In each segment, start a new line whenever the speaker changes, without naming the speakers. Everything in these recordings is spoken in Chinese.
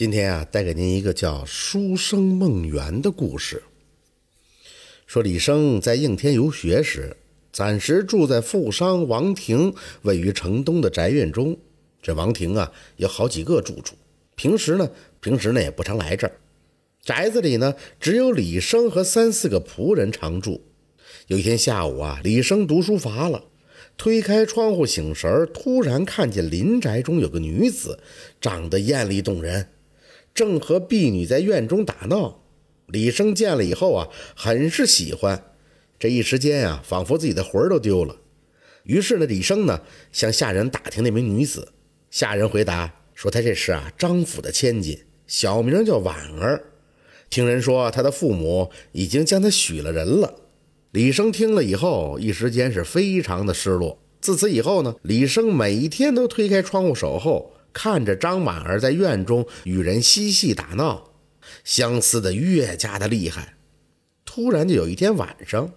今天啊，带给您一个叫《书生梦圆》的故事。说李生在应天游学时，暂时住在富商王庭位于城东的宅院中。这王庭啊，有好几个住处，平时呢，平时呢也不常来这儿。宅子里呢，只有李生和三四个仆人常住。有一天下午啊，李生读书乏了。推开窗户醒神儿突然看见邻宅中有个女子，长得艳丽动人，正和婢女在院中打闹。李生见了以后啊，很是喜欢。这一时间啊，仿佛自己的魂儿都丢了。于是呢，李生呢向下人打听那名女子。下人回答说，她这是啊张府的千金，小名叫婉儿。听人说，她的父母已经将她许了人了。李生听了以后，一时间是非常的失落。自此以后呢，李生每天都推开窗户守候，看着张婉儿在院中与人嬉戏打闹，相思的越加的厉害。突然就有一天晚上，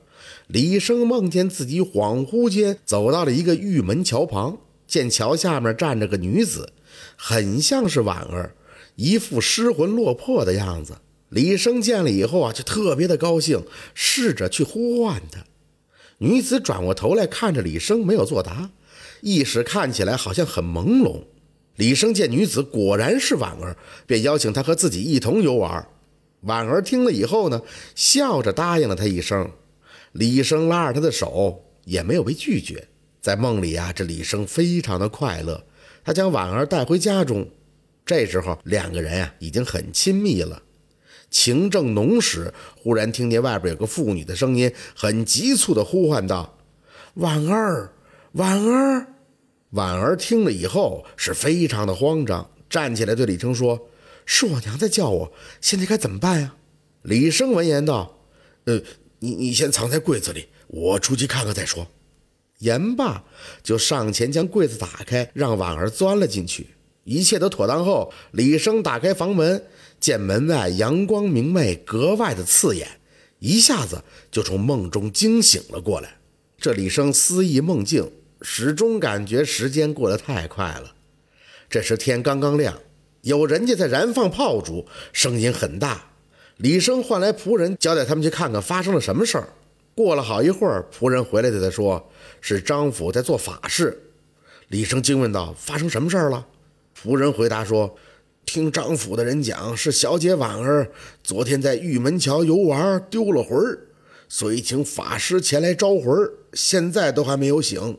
李生梦见自己恍惚间走到了一个玉门桥旁，见桥下面站着个女子，很像是婉儿，一副失魂落魄的样子。李生见了以后啊，就特别的高兴，试着去呼唤她。女子转过头来看着李生，没有作答，意识看起来好像很朦胧。李生见女子果然是婉儿，便邀请她和自己一同游玩。婉儿听了以后呢，笑着答应了他一声。李生拉着她的手，也没有被拒绝。在梦里啊，这李生非常的快乐。他将婉儿带回家中，这时候两个人啊，已经很亲密了。情正浓时，忽然听见外边有个妇女的声音，很急促地呼唤道：“婉儿，婉儿！”婉儿听了以后是非常的慌张，站起来对李生说：“是我娘在叫我，现在该怎么办呀？”李生闻言道：“呃，你你先藏在柜子里，我出去看看再说。”言罢，就上前将柜子打开，让婉儿钻了进去。一切都妥当后，李生打开房门，见门外阳光明媚，格外的刺眼，一下子就从梦中惊醒了过来。这李生思忆梦境，始终感觉时间过得太快了。这时天刚刚亮，有人家在燃放炮竹，声音很大。李生唤来仆人，交代他们去看看发生了什么事儿。过了好一会儿，仆人回来对他说：“是张府在做法事。”李生惊问道：“发生什么事儿了？”仆人回答说：“听张府的人讲，是小姐婉儿昨天在玉门桥游玩丢了魂儿，所以请法师前来招魂儿，现在都还没有醒。”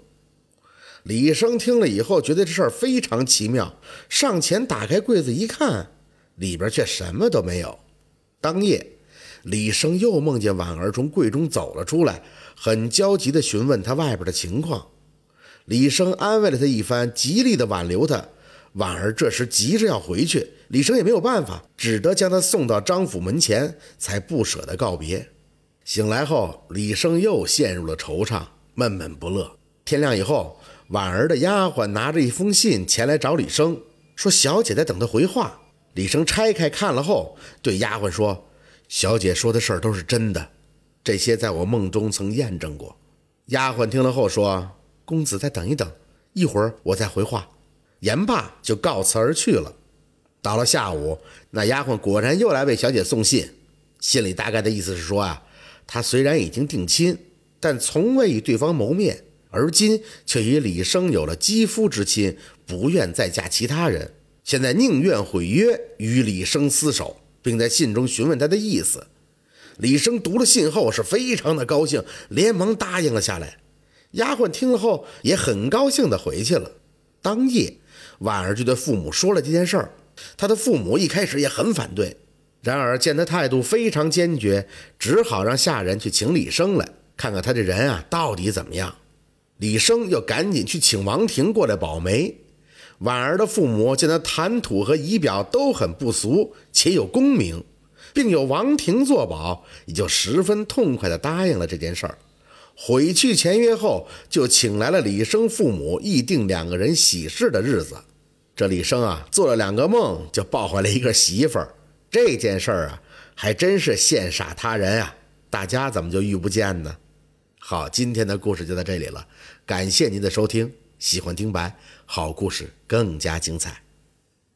李生听了以后，觉得这事儿非常奇妙，上前打开柜子一看，里边却什么都没有。当夜，李生又梦见婉儿从柜中走了出来，很焦急地询问他外边的情况。李生安慰了他一番，极力地挽留他。婉儿这时急着要回去，李生也没有办法，只得将她送到张府门前，才不舍得告别。醒来后，李生又陷入了惆怅，闷闷不乐。天亮以后，婉儿的丫鬟拿着一封信前来找李生，说小姐在等他回话。李生拆开看了后，对丫鬟说：“小姐说的事儿都是真的，这些在我梦中曾验证过。”丫鬟听了后说：“公子再等一等，一会儿我再回话。”言罢，就告辞而去了。到了下午，那丫鬟果然又来为小姐送信，信里大概的意思是说啊，她虽然已经定亲，但从未与对方谋面，而今却与李生有了肌肤之亲，不愿再嫁其他人，现在宁愿毁约与李生厮守，并在信中询问他的意思。李生读了信后是非常的高兴，连忙答应了下来。丫鬟听了后也很高兴的回去了。当夜。婉儿就对父母说了这件事儿，他的父母一开始也很反对，然而见他态度非常坚决，只好让下人去请李生来，看看他这人啊到底怎么样。李生又赶紧去请王庭过来保媒。婉儿的父母见他谈吐和仪表都很不俗，且有功名，并有王庭作保，也就十分痛快地答应了这件事儿。回去前约后，就请来了李生父母，议定两个人喜事的日子。这李生啊，做了两个梦，就抱回来一个媳妇儿。这件事儿啊，还真是羡煞他人啊！大家怎么就遇不见呢？好，今天的故事就到这里了，感谢您的收听。喜欢听白，好故事更加精彩。